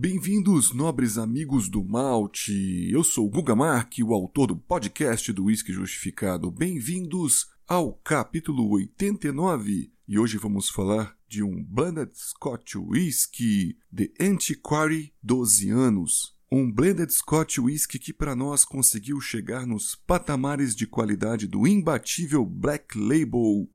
Bem-vindos, nobres amigos do malte. Eu sou Guga Mark, o autor do podcast do Whisky Justificado. Bem-vindos ao capítulo 89 e hoje vamos falar de um Blended Scotch Whisky de Antiquary 12 anos. Um Blended Scotch Whisky que para nós conseguiu chegar nos patamares de qualidade do imbatível Black Label.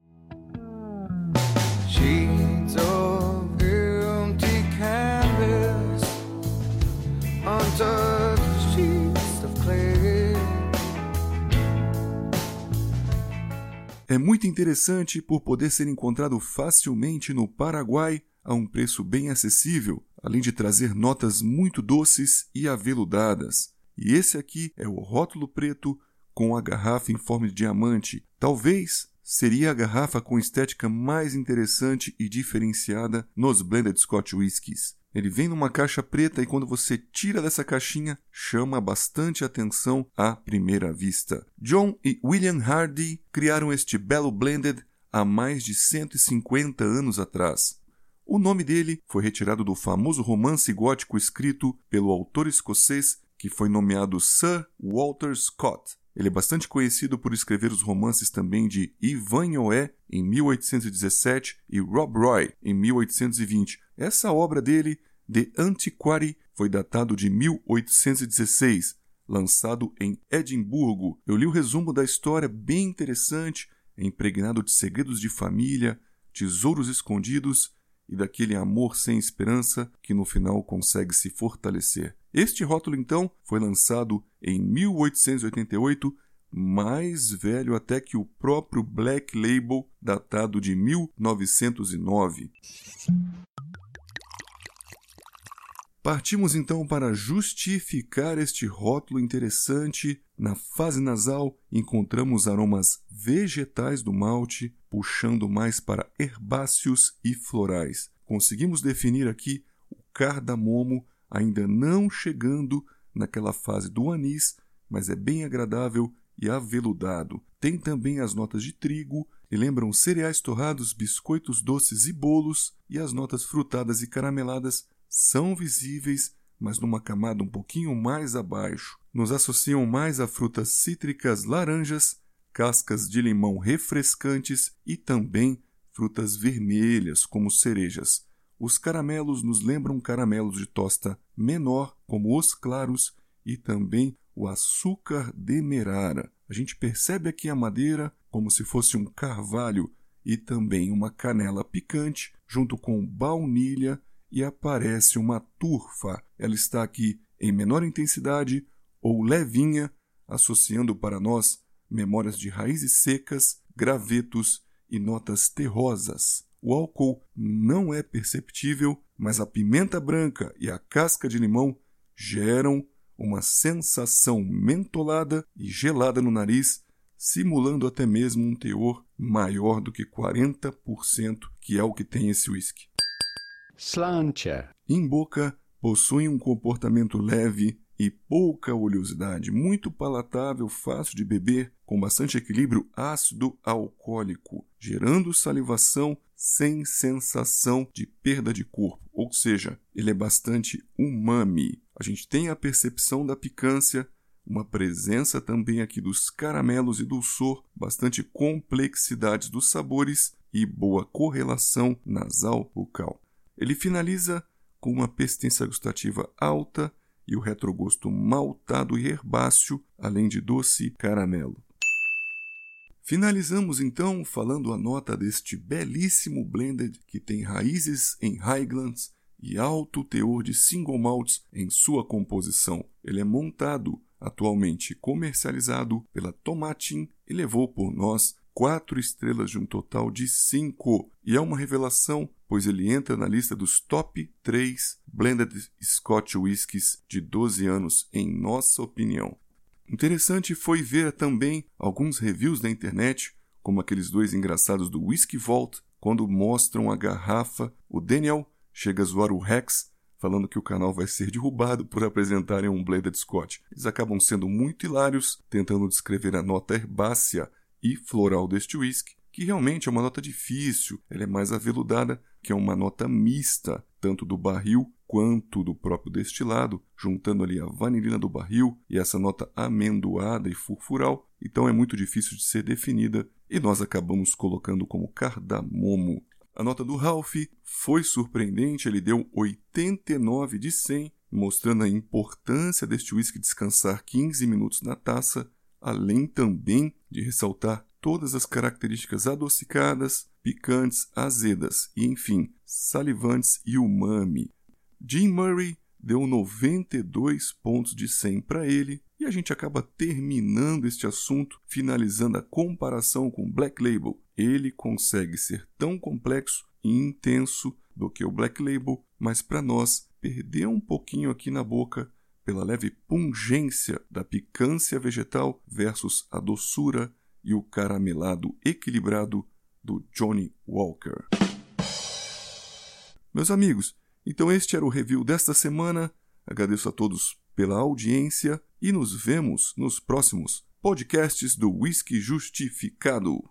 É muito interessante por poder ser encontrado facilmente no Paraguai a um preço bem acessível, além de trazer notas muito doces e aveludadas. E esse aqui é o rótulo preto com a garrafa em forma de diamante. Talvez seria a garrafa com estética mais interessante e diferenciada nos blended Scotch whiskies. Ele vem numa caixa preta e quando você tira dessa caixinha, chama bastante atenção à primeira vista. John e William Hardy criaram este belo blended há mais de 150 anos atrás. O nome dele foi retirado do famoso romance gótico escrito pelo autor escocês que foi nomeado Sir Walter Scott. Ele é bastante conhecido por escrever os romances também de Ivan em 1817, e Rob Roy, em 1820. Essa obra dele, The Antiquary, foi datado de 1816, lançado em Edimburgo. Eu li o resumo da história, bem interessante, é impregnado de segredos de família, tesouros escondidos e daquele amor sem esperança que no final consegue se fortalecer. Este rótulo, então, foi lançado em 1888, mais velho até que o próprio Black Label, datado de 1909. Partimos então para justificar este rótulo interessante. Na fase nasal, encontramos aromas vegetais do malte, puxando mais para herbáceos e florais. Conseguimos definir aqui o cardamomo, ainda não chegando naquela fase do anis, mas é bem agradável e aveludado. Tem também as notas de trigo, e lembram cereais torrados, biscoitos doces e bolos, e as notas frutadas e carameladas são visíveis, mas numa camada um pouquinho mais abaixo. Nos associam mais a frutas cítricas laranjas, cascas de limão refrescantes e também frutas vermelhas, como cerejas. Os caramelos nos lembram caramelos de tosta menor, como os claros, e também o açúcar demerara. A gente percebe aqui a madeira como se fosse um carvalho e também uma canela picante, junto com baunilha e aparece uma turfa. Ela está aqui em menor intensidade ou levinha, associando para nós memórias de raízes secas, gravetos e notas terrosas. O álcool não é perceptível, mas a pimenta branca e a casca de limão geram uma sensação mentolada e gelada no nariz, simulando até mesmo um teor maior do que 40%, que é o que tem esse whisky. Slantia. Em boca, possui um comportamento leve e pouca oleosidade, muito palatável, fácil de beber, com bastante equilíbrio ácido-alcoólico, gerando salivação sem sensação de perda de corpo, ou seja, ele é bastante umami. A gente tem a percepção da picância, uma presença também aqui dos caramelos e dulçor, bastante complexidade dos sabores e boa correlação nasal-bucal. Ele finaliza com uma persistência gustativa alta e o retrogosto maltado e herbáceo, além de doce caramelo. Finalizamos então falando a nota deste belíssimo blended que tem raízes em Highlands e alto teor de single malts em sua composição. Ele é montado, atualmente comercializado pela Tomatin e levou por nós quatro estrelas de um total de cinco. E é uma revelação, pois ele entra na lista dos top 3 blended Scotch whiskies de 12 anos, em nossa opinião. Interessante foi ver também alguns reviews na internet, como aqueles dois engraçados do Whisky Vault, quando mostram a garrafa, o Daniel chega a zoar o Rex, falando que o canal vai ser derrubado por apresentarem um Blended Scotch. Eles acabam sendo muito hilários, tentando descrever a nota herbácea e floral deste whisky, que realmente é uma nota difícil, ela é mais aveludada, que é uma nota mista, tanto do barril quanto do próprio destilado, juntando ali a vanilina do barril e essa nota amendoada e furfural, então é muito difícil de ser definida e nós acabamos colocando como cardamomo. A nota do Ralph foi surpreendente, ele deu 89 de 100, mostrando a importância deste whisky descansar 15 minutos na taça, além também de ressaltar todas as características adocicadas, picantes, azedas e, enfim, salivantes e umami. Jim Murray deu 92 pontos de 100 para ele e a gente acaba terminando este assunto, finalizando a comparação com Black Label. Ele consegue ser tão complexo e intenso do que o Black Label, mas para nós perdeu um pouquinho aqui na boca pela leve pungência da picância vegetal versus a doçura e o caramelado equilibrado do Johnny Walker. Meus amigos, então este era o review desta semana. Agradeço a todos pela audiência e nos vemos nos próximos podcasts do Whisky Justificado.